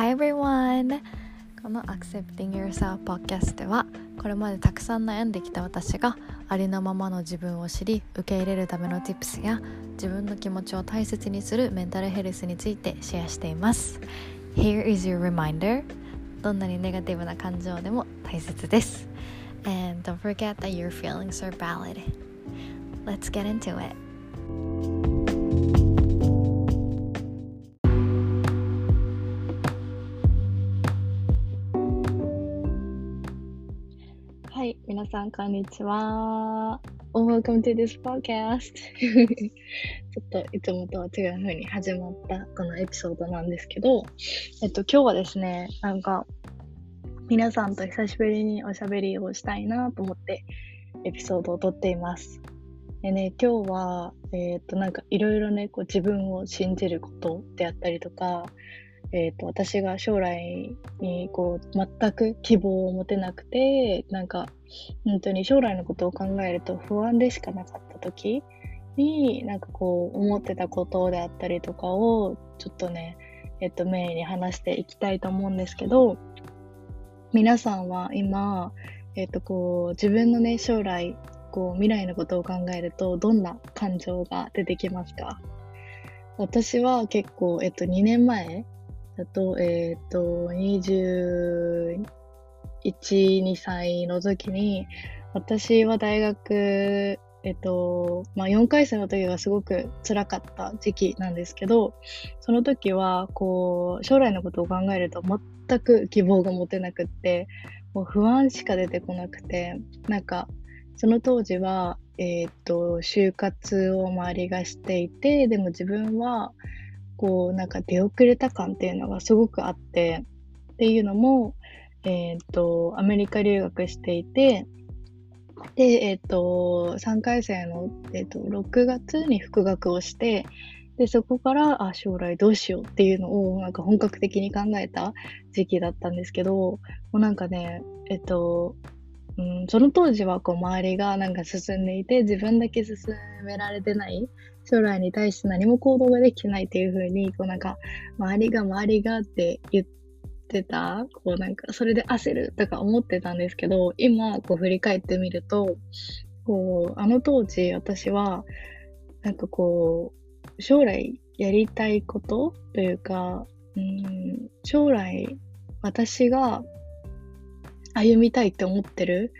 Hi everyone! この Accepting Yourself Podcast ではこれまでたくさん悩んできた私がありのままの自分を知り受け入れるための Tips や自分の気持ちを大切にするメンタルヘルスについてシェアしています Here is your reminder どんなにネガティブな感情でも大切です And don't forget that your feelings are valid Let's get into it さん、こんにちは。Welcome to this podcast ちょっといつもとは違う風に始まったこのエピソードなんですけど、えっと、今日はですね、なんか、皆さんと久しぶりにおしゃべりをしたいなと思ってエピソードを撮っています。でね、今日は、えー、っと、なんかいろいろね、こう自分を信じることであったりとか、えーと、私が将来にこう全く希望を持てなくてなんか本当に将来のことを考えると不安でしかなかった時になんかこう思ってたことであったりとかをちょっとねえっ、ー、とメインに話していきたいと思うんですけど皆さんは今えっ、ー、とこう自分のね将来こう未来のことを考えるとどんな感情が出てきますか？私は結構、えっと、2年前だと、えっ、ー、と、21、2歳の時に、私は大学、えっと、まあ、4回生の時がすごく辛かった時期なんですけど、その時は、こう、将来のことを考えると全く希望が持てなくって、もう不安しか出てこなくて、なんか、その当時は、えっ、と、就活を周りがしていて、でも自分は、こうなんか出遅れた感っていうのがすごくあってっていうのも、えっ、ー、とアメリカ留学していてで、えっ、ー、と3回生の、えーと、6月に復学をしてでそこからあ将来どうしようっていうのをなんか本格的に考えた時期だったんですけどもうなんかねえっ、ー、とうん、その当時はこう周りがなんか進んでいて自分だけ進められてない将来に対して何も行動ができてないっていう風にこうなんか周りが周りがって言ってたこうなんかそれで焦るとか思ってたんですけど今こう振り返ってみるとこうあの当時私はなんかこう将来やりたいことというかうん将来私が歩みたいって思ってる？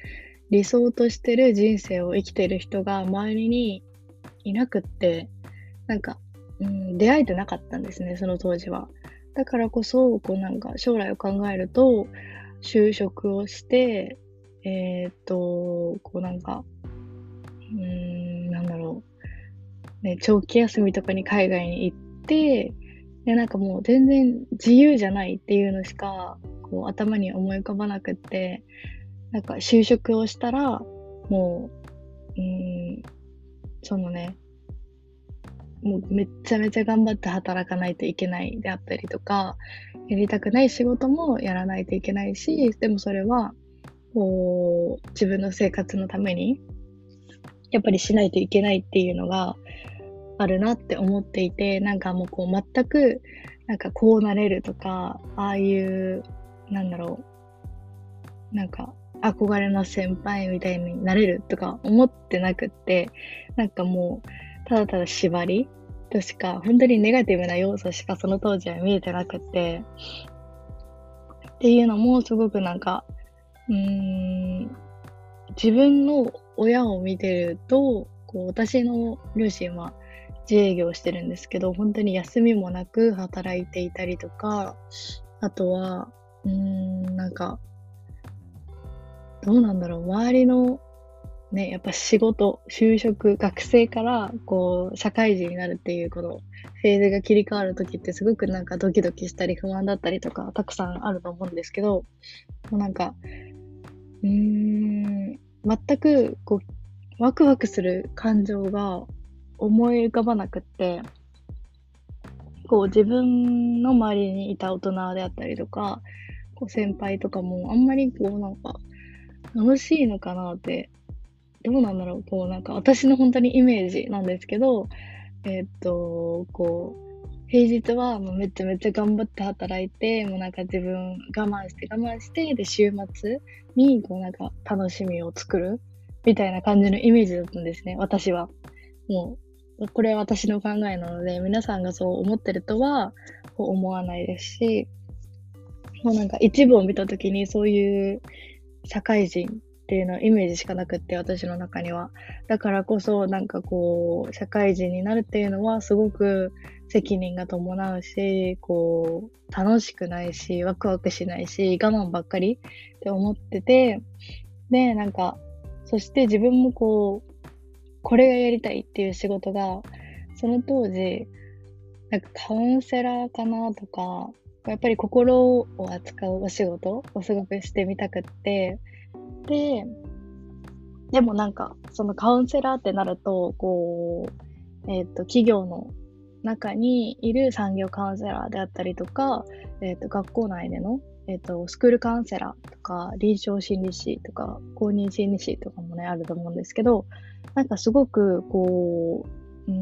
理想としてる人生を生きてる人が周りにいなくって、なんか、うん、出会えてなかったんですね、その当時は。だからこそ、こうなんか将来を考えると、就職をして、えー、っと、こうなんか、うん、なんだろう。ね、長期休みとかに海外に行って、で、なんかもう全然自由じゃないっていうのしか、こう頭に思い浮かばなくって、なんか就職をしたら、もう、うん、そのね、もうめっちゃめちゃ頑張って働かないといけないであったりとか、やりたくない仕事もやらないといけないし、でもそれは、こう、自分の生活のために、やっぱりしないといけないっていうのがあるなって思っていて、なんかもうこう全く、なんかこうなれるとか、ああいうなんだろう、なんか、憧れの先輩みたいになれるとか思ってなくって、なんかもう、ただただ縛りとしか、本当にネガティブな要素しかその当時は見えてなくって、っていうのもすごくなんか、うん、自分の親を見てると、こう私の両親は自営業してるんですけど、本当に休みもなく働いていたりとか、あとは、うーん、なんか、どうなんだろう、周りの、ね、やっぱ仕事、就職、学生から、こう、社会人になるっていう、この、フェーズが切り替わるときってすごくなんかドキドキしたり不安だったりとか、たくさんあると思うんですけど、もうなんか、うーん、全く、こう、ワクワクする感情が思い浮かばなくって、こう自分の周りにいた大人であったりとか、こう先輩とかもあんまりこうなんか楽しいのかなって、どうなんだろう、こうなんか私の本当にイメージなんですけど、えー、っと、こう、平日はもうめちゃめちゃ頑張って働いて、もうなんか自分我慢して我慢して、で、週末にこうなんか楽しみを作るみたいな感じのイメージだったんですね、私は。もう、これは私の考えなので、皆さんがそう思ってるとは思わないですし、もうなんか一部を見たときにそういう社会人っていうのはイメージしかなくって、私の中には。だからこそ、なんかこう、社会人になるっていうのはすごく責任が伴うし、こう、楽しくないし、ワクワクしないし、我慢ばっかりって思ってて、で、なんか、そして自分もこう、これがやりたいっていう仕事が、その当時、なんかカウンセラーかなとか、やっぱり心を扱うお仕事をすごくしてみたくって、で、でもなんか、そのカウンセラーってなると、こう、えっ、ー、と、企業の中にいる産業カウンセラーであったりとか、えっ、ー、と、学校内での、えっ、ー、と、スクールカウンセラーとか、臨床心理士とか、公認心理士とかもね、あると思うんですけど、なんかすごく、こう、う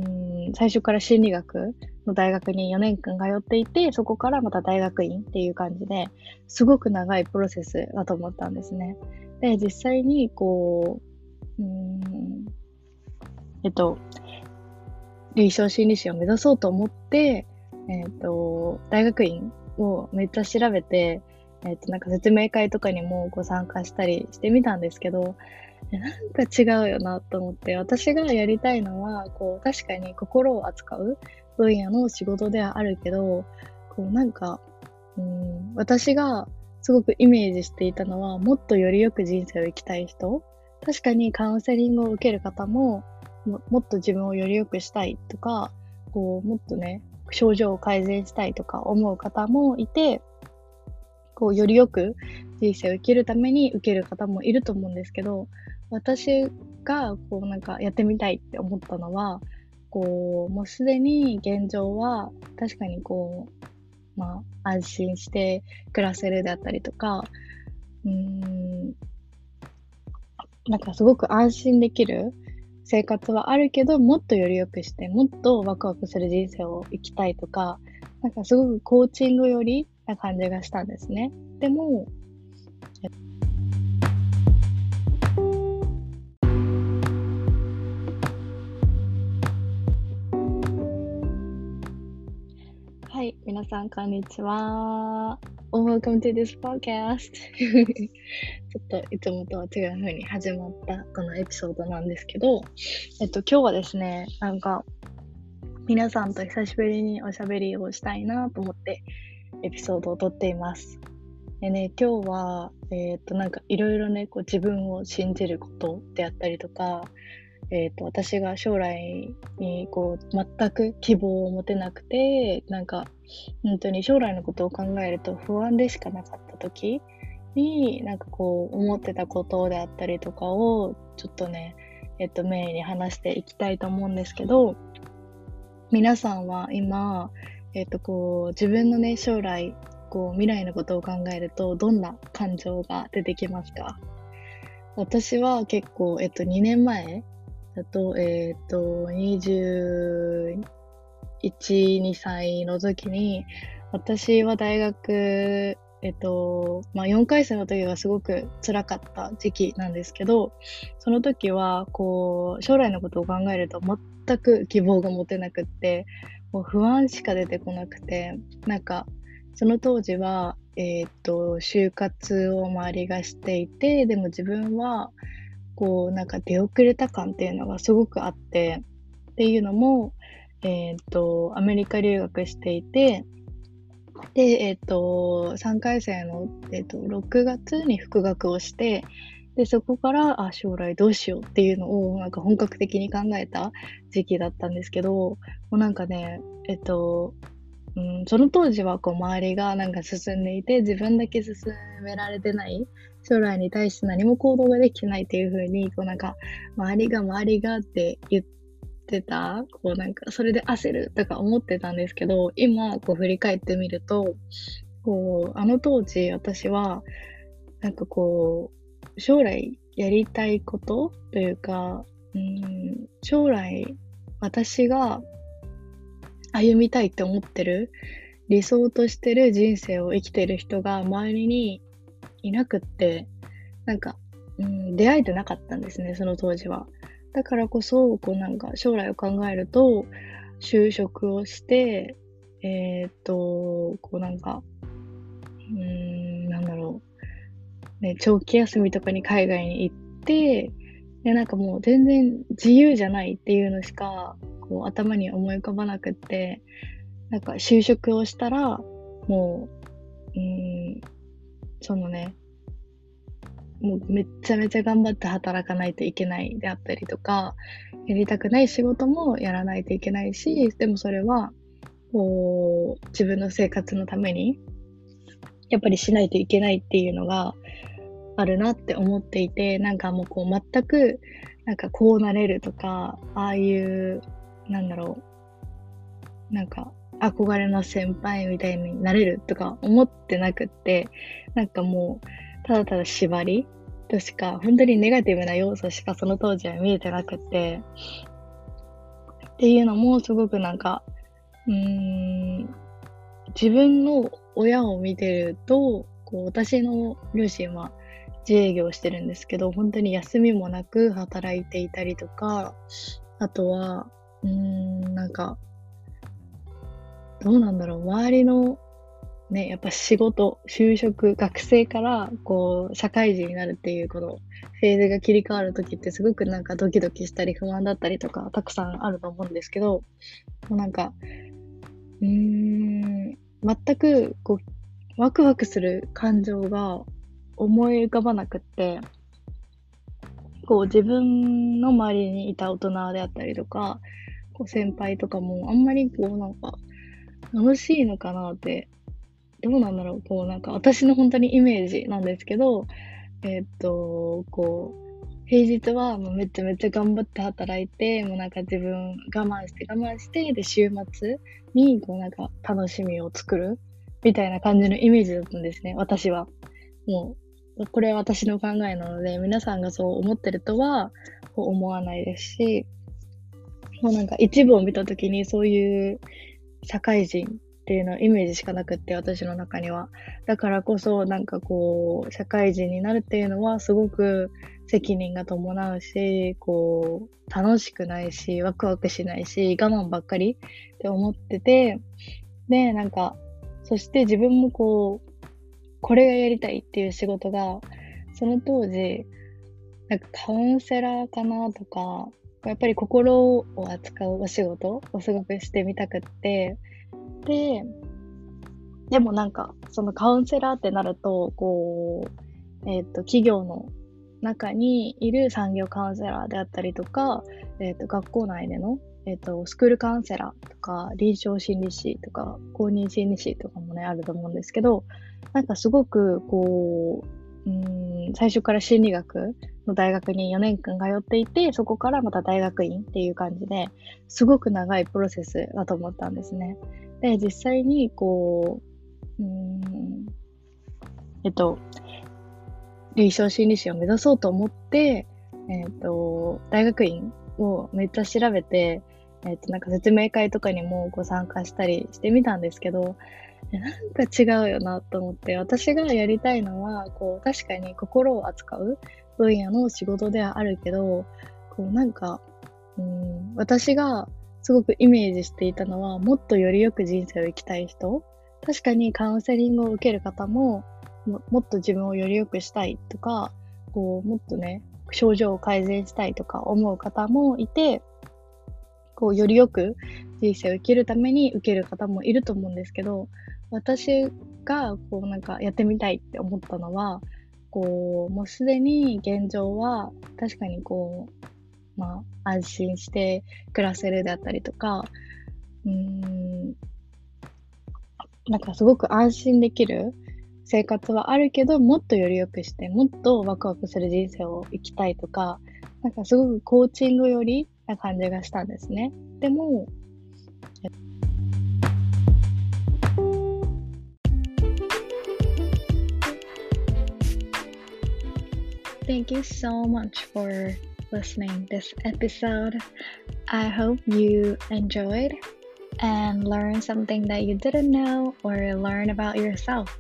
ん、最初から心理学の大学に4年間通っていて、そこからまた大学院っていう感じで、すごく長いプロセスだと思ったんですね。で、実際に、こう、うん、えっと、臨床心理士を目指そうと思って、えっと、大学院をめっちゃ調べて、えっと、なんか説明会とかにもご参加したりしてみたんですけど、なんか違うよなと思って、私がやりたいのは、こう、確かに心を扱う分野の仕事ではあるけど、こう、なんか、うん、私がすごくイメージしていたのは、もっとよりよく人生を生きたい人。確かにカウンセリングを受ける方も、ももっと自分をより良くしたいとか、こう、もっとね、症状を改善したいとか思う方もいて、こう、よりよく人生を生きるために受ける方もいると思うんですけど、私が、こう、なんかやってみたいって思ったのは、こう、もうすでに現状は、確かにこう、まあ、安心して暮らせるであったりとか、うーん、なんかすごく安心できる生活はあるけど、もっとより良くして、もっとワクワクする人生を生きたいとか、なんかすごくコーチング寄りな感じがしたんですね。でも、はい、皆さん、こんにちは。Welcome to this podcast ちょっといつもとは違う風に始まったこのエピソードなんですけど、えっと、今日はですね、なんか、皆さんと久しぶりにおしゃべりをしたいなと思ってエピソードを撮っています。でね、今日は、えー、っと、なんかいろいろね、こう自分を信じることであったりとか、えっ、と、私が将来にこう、全く希望を持てなくて、なんか、本当に将来のことを考えると不安でしかなかった時に、なんかこう、思ってたことであったりとかを、ちょっとね、えっ、と、メインに話していきたいと思うんですけど、皆さんは今、えっ、と、こう、自分のね、将来、こう、未来のことを考えると、どんな感情が出てきますか？私は結構、えっと、2年前だと、えっ、と、21、2歳の時に、私は大学、えっと、まあ、4回生の時がすごく辛かった時期なんですけど、その時は、こう、将来のことを考えると全く希望が持てなくって、もう不安しか出てこなくて、なんか、その当時は、えっ、と、就活を周りがしていて、でも自分は、こう、なんか出遅れた感っていうのがすごくあって、っていうのも、えっ、と、アメリカ留学していて、で、えっ、と、3回生の、えっ、ー、と、6月に復学をして、で、そこから、あ、将来どうしようっていうのを、なんか本格的に考えた時期だったんですけど、もうなんかね、えっと、うん、その当時はこう周りがなんか進んでいて、自分だけ進められてない将来に対して何も行動ができてないっていう風に、こうなんか、周りが周りがって言ってた、こうなんか、それで焦るとか思ってたんですけど、今、こう振り返ってみると、こう、あの当時私は、なんかこう、将来やりたいことというか、うん、将来私が歩みたいって思ってる、理想としてる人生を生きてる人が周りにいなくって、なんか、うん、出会えてなかったんですね、その当時は。だからこそ、こうなんか将来を考えると、就職をして、えー、っと、こうなんか、うん、ね、長期休みとかに海外に行って、で、なんかもう全然自由じゃないっていうのしか、こう頭に思い浮かばなくって、なんか就職をしたら、もう、うん、そのね、もうめちゃめちゃ頑張って働かないといけないであったりとか、やりたくない仕事もやらないといけないし、でもそれは、こう、自分の生活のために、やっぱりしないといけないっていうのがあるなって思っていて、なんかもうこう全く、なんかこうなれるとか、ああいう、なんだろう、なんか憧れの先輩みたいになれるとか思ってなくって、なんかもう、ただただ縛りとしか、本当にネガティブな要素しかその当時は見えてなくって、っていうのもすごくなんか、うーん、自分の親を見てると、こう私の両親は自営業してるんですけど、本当に休みもなく働いていたりとか、あとは、うーん、なんか、どうなんだろう、周りのね、やっぱ仕事、就職、学生から、こう、社会人になるっていう、この、フェーズが切り替わるときってすごくなんかドキドキしたり不安だったりとか、たくさんあると思うんですけど、もうなんか、うーん、全く、こう、ワクワクする感情が思い浮かばなくって、こう、自分の周りにいた大人であったりとか、こう、先輩とかも、あんまりこう、なんか、楽しいのかなってどうなんだろう、こうなんか私の本当にイメージなんですけど、えー、っと、こう、平日はもうめちゃめちゃ頑張って働いて、もうなんか自分我慢して我慢して、で、週末にこうなんか楽しみを作るみたいな感じのイメージだったんですね、私は。もう、これは私の考えなので、皆さんがそう思ってるとは思わないですし、もうなんか一部を見たときにそういう社会人っていうのはイメージしかなくって、私の中には。だからこそ、なんかこう、社会人になるっていうのはすごく責任が伴うし、こう、楽しくないし、ワクワクしないし、我慢ばっかりって思ってて、で、なんか、そして自分もこう、これがやりたいっていう仕事が、その当時、なんかカウンセラーかなとか、やっぱり心を扱うお仕事をすごくしてみたくって、で、でもなんか、そのカウンセラーってなると、こう、えっ、ー、と、企業の中にいる産業カウンセラーであったりとか、えっ、ー、と、学校内での、えっ、ー、と、スクールカウンセラーとか、臨床心理士とか、公認心理士とかもね、あると思うんですけど、なんかすごく、こう、うん、最初から心理学の大学に4年間通っていて、そこからまた大学院っていう感じで、すごく長いプロセスだと思ったんですね。で、実際に、こう、うん、えっと、臨床心理士を目指そうと思って、えっと、大学院をめっちゃ調べて、えっと、なんか説明会とかにもご参加したりしてみたんですけど、なんか違うよなと思って、私がやりたいのは、こう、確かに心を扱う分野の仕事ではあるけど、こう、なんか、うん、私がすごくイメージしていたのは、もっとよりよく人生を生きたい人。確かにカウンセリングを受ける方も、もっと自分をよりよくしたいとか、こう、もっとね、症状を改善したいとか思う方もいて、こう、よりよく人生を生きるために受ける方もいると思うんですけど、私が、こう、なんかやってみたいって思ったのは、こう、もうすでに現状は、確かにこう、まあ、安心して暮らせるであったりとか、うーん、なんかすごく安心できる生活はあるけど、もっとより良くして、もっとワクワクする人生を生きたいとか、なんかすごくコーチング寄りな感じがしたんですね。でも、Thank you so much for listening this episode. I hope you enjoyed and learn something that you didn't know or learn about yourself.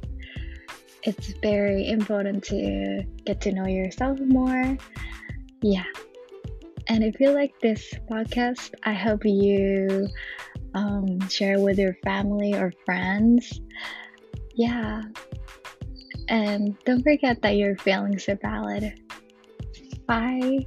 It's very important to get to know yourself more. Yeah. And if you like this podcast, I hope you um, share with your family or friends. Yeah. And don't forget that your feelings are valid. Bye.